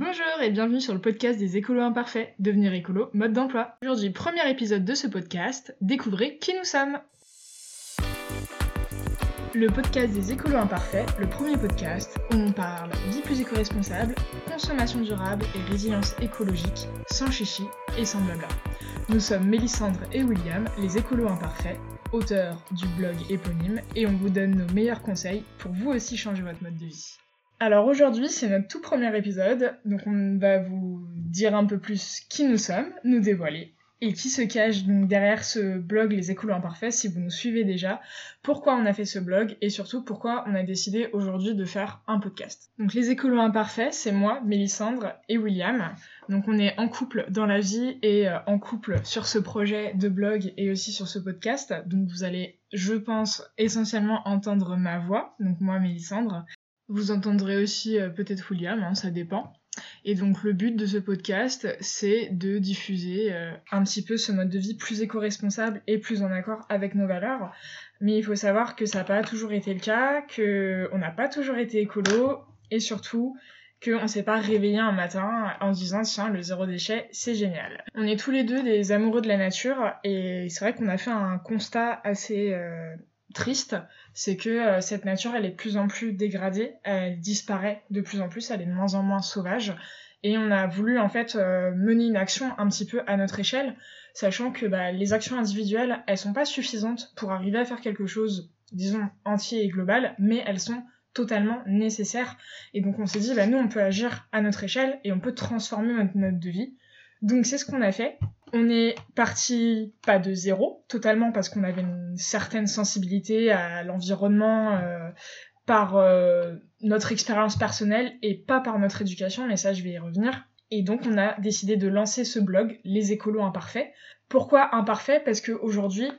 Bonjour et bienvenue sur le podcast des écolos imparfaits, devenir écolo, mode d'emploi. Aujourd'hui, premier épisode de ce podcast, découvrez qui nous sommes. Le podcast des écolos imparfaits, le premier podcast où on parle vie plus éco-responsable, consommation durable et résilience écologique, sans chichi et sans blabla. Nous sommes Mélissandre et William, les écolos imparfaits, auteurs du blog éponyme, et on vous donne nos meilleurs conseils pour vous aussi changer votre mode de vie. Alors aujourd'hui, c'est notre tout premier épisode, donc on va vous dire un peu plus qui nous sommes, nous dévoiler, et qui se cache donc derrière ce blog Les Écolos Imparfaits, si vous nous suivez déjà, pourquoi on a fait ce blog, et surtout pourquoi on a décidé aujourd'hui de faire un podcast. Donc Les Écolos Imparfaits, c'est moi, Mélissandre et William. Donc on est en couple dans la vie et euh, en couple sur ce projet de blog et aussi sur ce podcast. Donc vous allez, je pense, essentiellement entendre ma voix, donc moi, Mélissandre, vous entendrez aussi euh, peut-être William, hein, ça dépend. Et donc le but de ce podcast, c'est de diffuser euh, un petit peu ce mode de vie plus éco-responsable et plus en accord avec nos valeurs. Mais il faut savoir que ça n'a pas toujours été le cas, qu'on n'a pas toujours été écolo, et surtout qu'on ne s'est pas réveillé un matin en disant tiens le zéro déchet c'est génial. On est tous les deux des amoureux de la nature et c'est vrai qu'on a fait un constat assez euh, triste, c'est que euh, cette nature, elle est de plus en plus dégradée, elle disparaît de plus en plus, elle est de moins en moins sauvage. Et on a voulu en fait euh, mener une action un petit peu à notre échelle, sachant que bah, les actions individuelles, elles sont pas suffisantes pour arriver à faire quelque chose, disons, entier et global, mais elles sont totalement nécessaires. Et donc on s'est dit, bah, nous, on peut agir à notre échelle et on peut transformer notre mode de vie. Donc c'est ce qu'on a fait. On est parti pas de zéro, totalement parce qu'on avait une certaine sensibilité à l'environnement euh, par euh, notre expérience personnelle et pas par notre éducation, mais ça je vais y revenir. Et donc on a décidé de lancer ce blog, Les écolos imparfaits. Pourquoi imparfait Parce qu'aujourd'hui,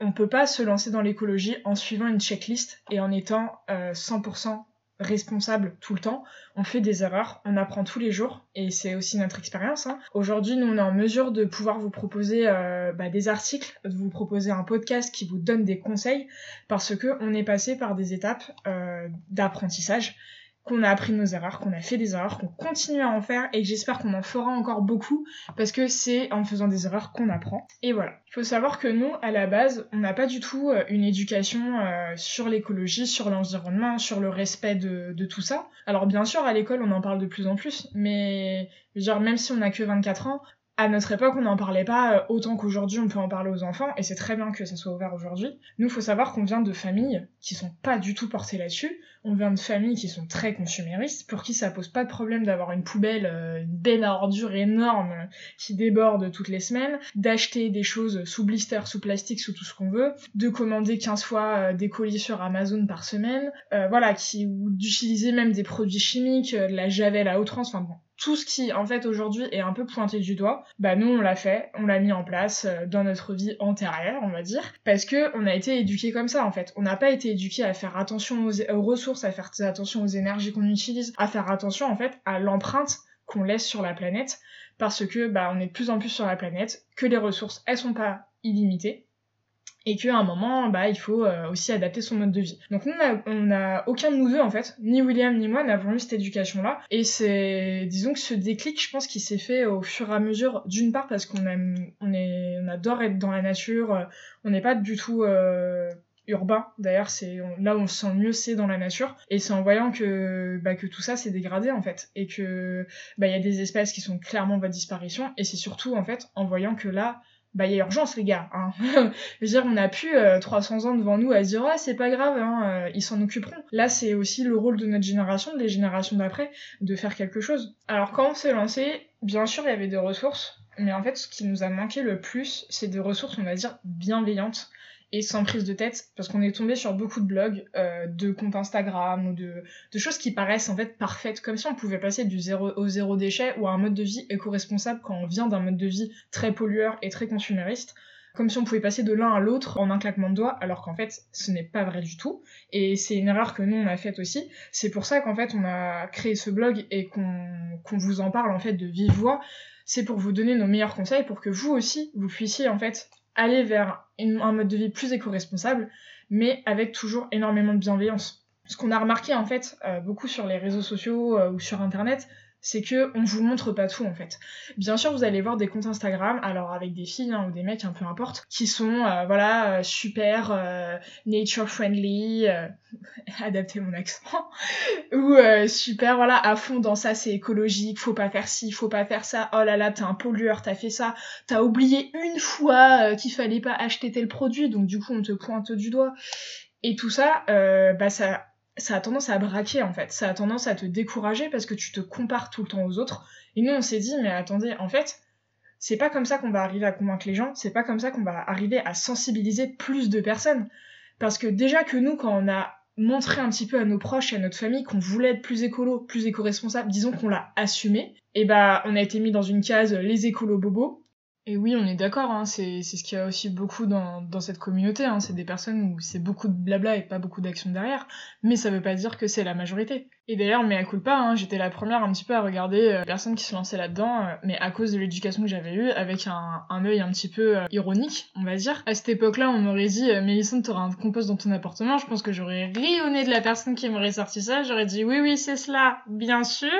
on peut pas se lancer dans l'écologie en suivant une checklist et en étant 100% euh, responsable tout le temps. On fait des erreurs, on apprend tous les jours et c'est aussi notre expérience. Hein. Aujourd'hui, nous, on est en mesure de pouvoir vous proposer euh, bah, des articles, de vous proposer un podcast qui vous donne des conseils parce que on est passé par des étapes euh, d'apprentissage qu'on a appris nos erreurs, qu'on a fait des erreurs, qu'on continue à en faire et j'espère qu'on en fera encore beaucoup parce que c'est en faisant des erreurs qu'on apprend. Et voilà. Il faut savoir que nous, à la base, on n'a pas du tout euh, une éducation euh, sur l'écologie, sur l'environnement, sur le respect de, de, tout ça. Alors bien sûr, à l'école, on en parle de plus en plus, mais genre, même si on n'a que 24 ans, à notre époque, on n'en parlait pas euh, autant qu'aujourd'hui, on peut en parler aux enfants, et c'est très bien que ça soit ouvert aujourd'hui. Nous, faut savoir qu'on vient de familles qui sont pas du tout portées là-dessus. On vient de familles qui sont très consuméristes, pour qui ça pose pas de problème d'avoir une poubelle, euh, une benne à ordures énorme qui déborde toutes les semaines, d'acheter des choses sous blister, sous plastique, sous tout ce qu'on veut, de commander 15 fois euh, des colis sur Amazon par semaine, voilà, qui, ou d'utiliser même des produits chimiques, de la javel à outrance, enfin bon, tout ce qui en fait aujourd'hui est un peu pointé du doigt, bah nous on l'a fait, on l'a mis en place euh, dans notre vie antérieure, on va dire, parce que on a été éduqué comme ça en fait. On n'a pas été éduqué à faire attention aux, ressources, à faire attention aux énergies qu'on utilise, à faire attention en fait à l'empreinte qu'on laisse sur la planète, parce que bah on est de plus en plus sur la planète, que les ressources elles sont pas illimitées, et qu'à un moment, bah, il faut euh, aussi adapter son mode de vie. Donc nous, on a, aucun de nous deux, en fait, ni William ni moi, n'avons eu cette éducation-là. Et c'est, disons que ce déclic, je pense qu'il s'est fait au fur et à mesure, d'une part parce qu'on aime, on est, on adore être dans la nature, euh, on n'est pas du tout euh, urbain. D'ailleurs, c'est là où on se sent mieux, c'est dans la nature. Et c'est en voyant que, bah, que tout ça s'est dégradé, en fait. Et que, bah, il y a des espèces qui sont clairement en voie de disparition. Et c'est surtout, en fait, en voyant que là, bah il y a urgence les gars. Hein. je veux dire, on a plus 300 ans devant nous à se dire ouais c'est pas grave, hein, euh, ils s'en occuperont. Là c'est aussi le rôle de notre génération, des générations d'après, de faire quelque chose. Alors quand on s'est lancé, bien sûr il y avait des ressources, mais en fait ce qui nous a manqué le plus, c'est des ressources on va dire bienveillantes et sans prise de tête parce qu'on est tombé sur beaucoup de blogs, euh, de comptes Instagram ou de, de, choses qui paraissent en fait parfaites, comme si on pouvait passer du zéro au zéro déchet ou à un mode de vie éco-responsable quand on vient d'un mode de vie très pollueur et très consumériste. Comme si on pouvait passer de l'un à l'autre en un claquement de doigts, alors qu'en fait, ce n'est pas vrai du tout. Et c'est une erreur que nous, on a faite aussi. C'est pour ça qu'en fait, on a créé ce blog et qu'on vous en parle en fait de vive voix. C'est pour vous donner nos meilleurs conseils pour que vous aussi, vous puissiez en fait aller vers un mode de vie plus éco-responsable, mais avec toujours énormément de bienveillance. Ce qu'on a remarqué en fait euh, beaucoup sur les réseaux sociaux euh, ou sur internet, c'est que on vous montre pas tout en fait. Bien sûr, vous allez voir des comptes Instagram, alors avec des filles hein, ou des mecs, un peu importe, qui sont euh, voilà euh, super euh, nature friendly, adapter mon accent, ou super voilà à fond dans ça, c'est écologique, faut pas faire ci, faut pas faire ça. Oh là là, t'es un pollueur, t'as fait ça, t'as oublié une fois qu'il fallait pas acheter tel produit, donc du coup on te pointe du doigt. Et tout ça, bah ça ça a tendance à braquer en fait, ça a tendance à te décourager parce que tu te compares tout le temps aux autres. Et nous on s'est dit mais attendez, en fait, c'est pas comme ça qu'on va arriver à convaincre les gens, c'est pas comme ça qu'on va arriver à sensibiliser plus de personnes. Parce que déjà que nous quand on a montré un petit peu à nos proches et à notre famille qu'on voulait être plus écolo, plus éco-responsable, disons qu'on l'a assumé, et bah on a été mis dans une case les écolos bobos, et oui, on est d'accord, hein, c'est ce qu'il y a aussi beaucoup dans, dans cette communauté. Hein, c'est des personnes où c'est beaucoup de blabla et pas beaucoup d'action derrière, mais ça veut pas dire que c'est la majorité. Et d'ailleurs, mais à coup pas, hein, j'étais la première un petit peu à regarder euh, personnes qui se lançaient là-dedans, euh, mais à cause de l'éducation que j'avais eue, avec un, un œil un petit peu euh, ironique, on va dire. À cette époque-là, on m'aurait dit, euh, Mélissande, t'auras un compost dans ton appartement, je pense que j'aurais ri au nez de la personne qui m'aurait sorti ça, j'aurais dit, oui, oui, c'est cela, bien sûr.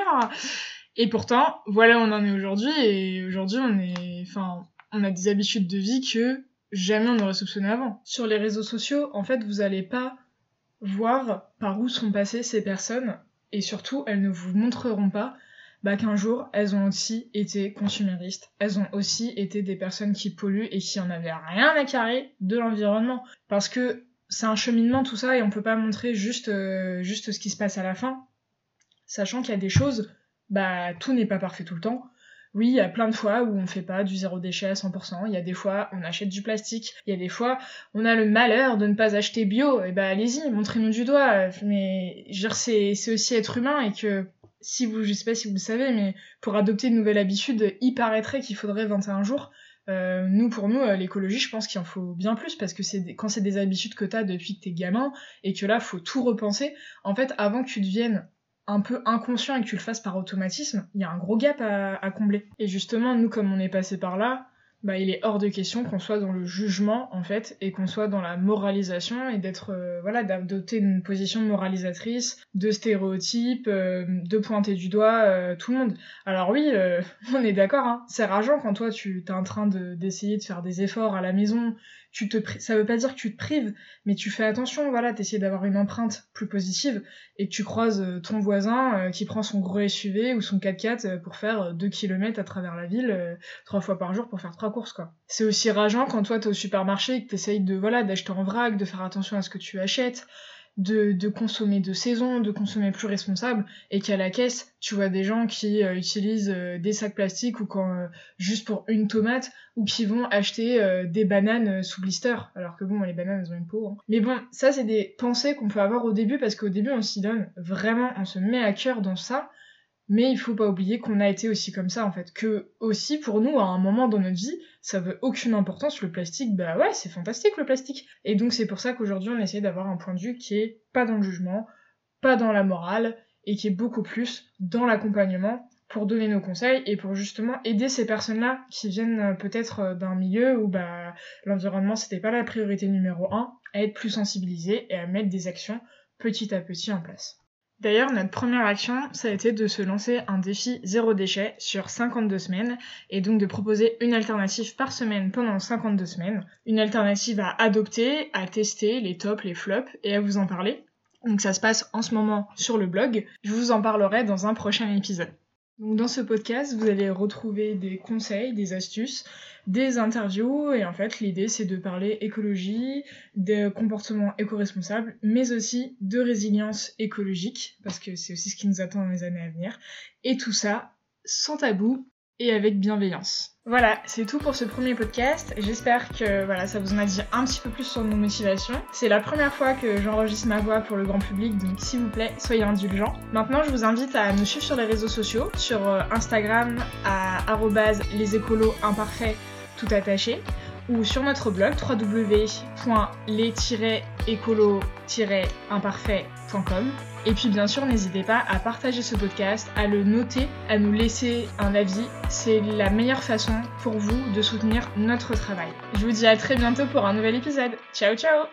Et pourtant, voilà, on en est aujourd'hui, et aujourd'hui, on est, enfin, on a des habitudes de vie que jamais on n'aurait soupçonné avant. Sur les réseaux sociaux, en fait, vous allez pas voir par où sont passées ces personnes, et surtout, elles ne vous montreront pas bah, qu'un jour, elles ont aussi été consuméristes, elles ont aussi été des personnes qui polluent et qui en avaient rien à carrer de l'environnement. Parce que c'est un cheminement tout ça, et on peut pas montrer juste, euh, juste ce qui se passe à la fin, sachant qu'il y a des choses bah tout n'est pas parfait tout le temps. Oui, il y a plein de fois où on fait pas du zéro déchet à 100%, il y a des fois on achète du plastique, il y a des fois on a le malheur de ne pas acheter bio, et bah allez-y, montrez-nous du doigt, mais je c'est, c'est aussi être humain et que si vous, je sais pas si vous le savez, mais pour adopter une nouvelle habitude, il paraîtrait qu'il faudrait 21 jours. Euh, nous, pour nous, euh, l'écologie, je pense qu'il en faut bien plus parce que c'est quand c'est des habitudes que t'as depuis que t'es gamin et que là, faut tout repenser. En fait, avant que tu deviennes un peu inconscient et que tu le fasses par automatisme, il y a un gros gap à, combler. Et justement, nous, comme on est passé par là, bah, il est hors de question qu'on soit dans le jugement, en fait, et qu'on soit dans la moralisation et d'être, euh, voilà, d'adopter une position moralisatrice, de stéréotypes, euh, de pointer du doigt euh, tout le monde. Alors oui, on est d'accord, hein, c'est rageant quand toi, tu es en train d'essayer de faire des efforts à la maison, tu te ça veut pas dire que tu te prives, mais tu fais attention, voilà, t'essayes d'avoir une empreinte plus positive et que tu croises euh, ton voisin euh, qui prend son gros SUV ou son 4x4 euh, pour faire 2 km à travers la ville trois fois par jour pour faire trois courses quoi. C'est aussi rageant quand toi t'es au supermarché et que t'essayes de voilà d'acheter en vrac, de faire attention à ce que tu achètes, de, consommer de saison, de consommer plus responsable, et qu'à la caisse, tu vois des gens qui euh, utilisent euh, des sacs plastiques ou quand euh, juste pour une tomate, ou qui vont acheter des bananes sous blister, alors que bon, les bananes elles ont une peau. Hein. Mais bon, ça c'est des pensées qu'on peut avoir au début parce qu'au début on s'y donne vraiment, on se met à cœur dans ça. Mais il faut pas oublier qu'on a été aussi comme ça en fait, que aussi pour nous à un moment dans notre vie, ça veut aucune importance le plastique. Bah ouais, c'est fantastique le plastique. Et donc c'est pour ça qu'aujourd'hui on essaie d'avoir un point de vue qui est pas dans le jugement, pas dans la morale et qui est beaucoup plus dans l'accompagnement pour donner nos conseils et pour justement aider ces personnes-là qui viennent euh, peut-être euh, d'un milieu où bah l'environnement c'était pas la priorité numéro un, à être plus sensibilisés et à mettre des actions petit à petit en place. D'ailleurs, notre première action, ça a été de se lancer un défi zéro déchet sur 52 semaines et donc de proposer une alternative par semaine pendant 52 semaines. Une alternative à adopter, à tester les tops, les flops et à vous en parler. Donc ça se passe en ce moment sur le blog. Je vous en parlerai dans un prochain épisode. Donc dans ce podcast, vous allez retrouver des conseils, des astuces, des interviews et en fait l'idée c'est de parler écologie, de comportement éco-responsable, mais aussi de résilience écologique parce que c'est aussi ce qui nous attend dans les années à venir. Et tout ça sans tabou et avec bienveillance. Voilà, c'est tout pour ce premier podcast. J'espère que voilà, ça vous en a dit un petit peu plus sur nos motivations. C'est la première fois que j'enregistre ma voix pour le grand public, donc s'il vous plaît, soyez indulgents. Maintenant, je vous invite à nous suivre sur les réseaux sociaux, sur euh, Instagram à lesécolos imparfaits tout attaché, ou sur notre blog www.les-écolo-imparfaits.com et puis bien sûr, n'hésitez pas à partager ce podcast, à le noter, à nous laisser un avis. C'est la meilleure façon pour vous de soutenir notre travail. Je vous dis à très bientôt pour un nouvel épisode. Ciao ciao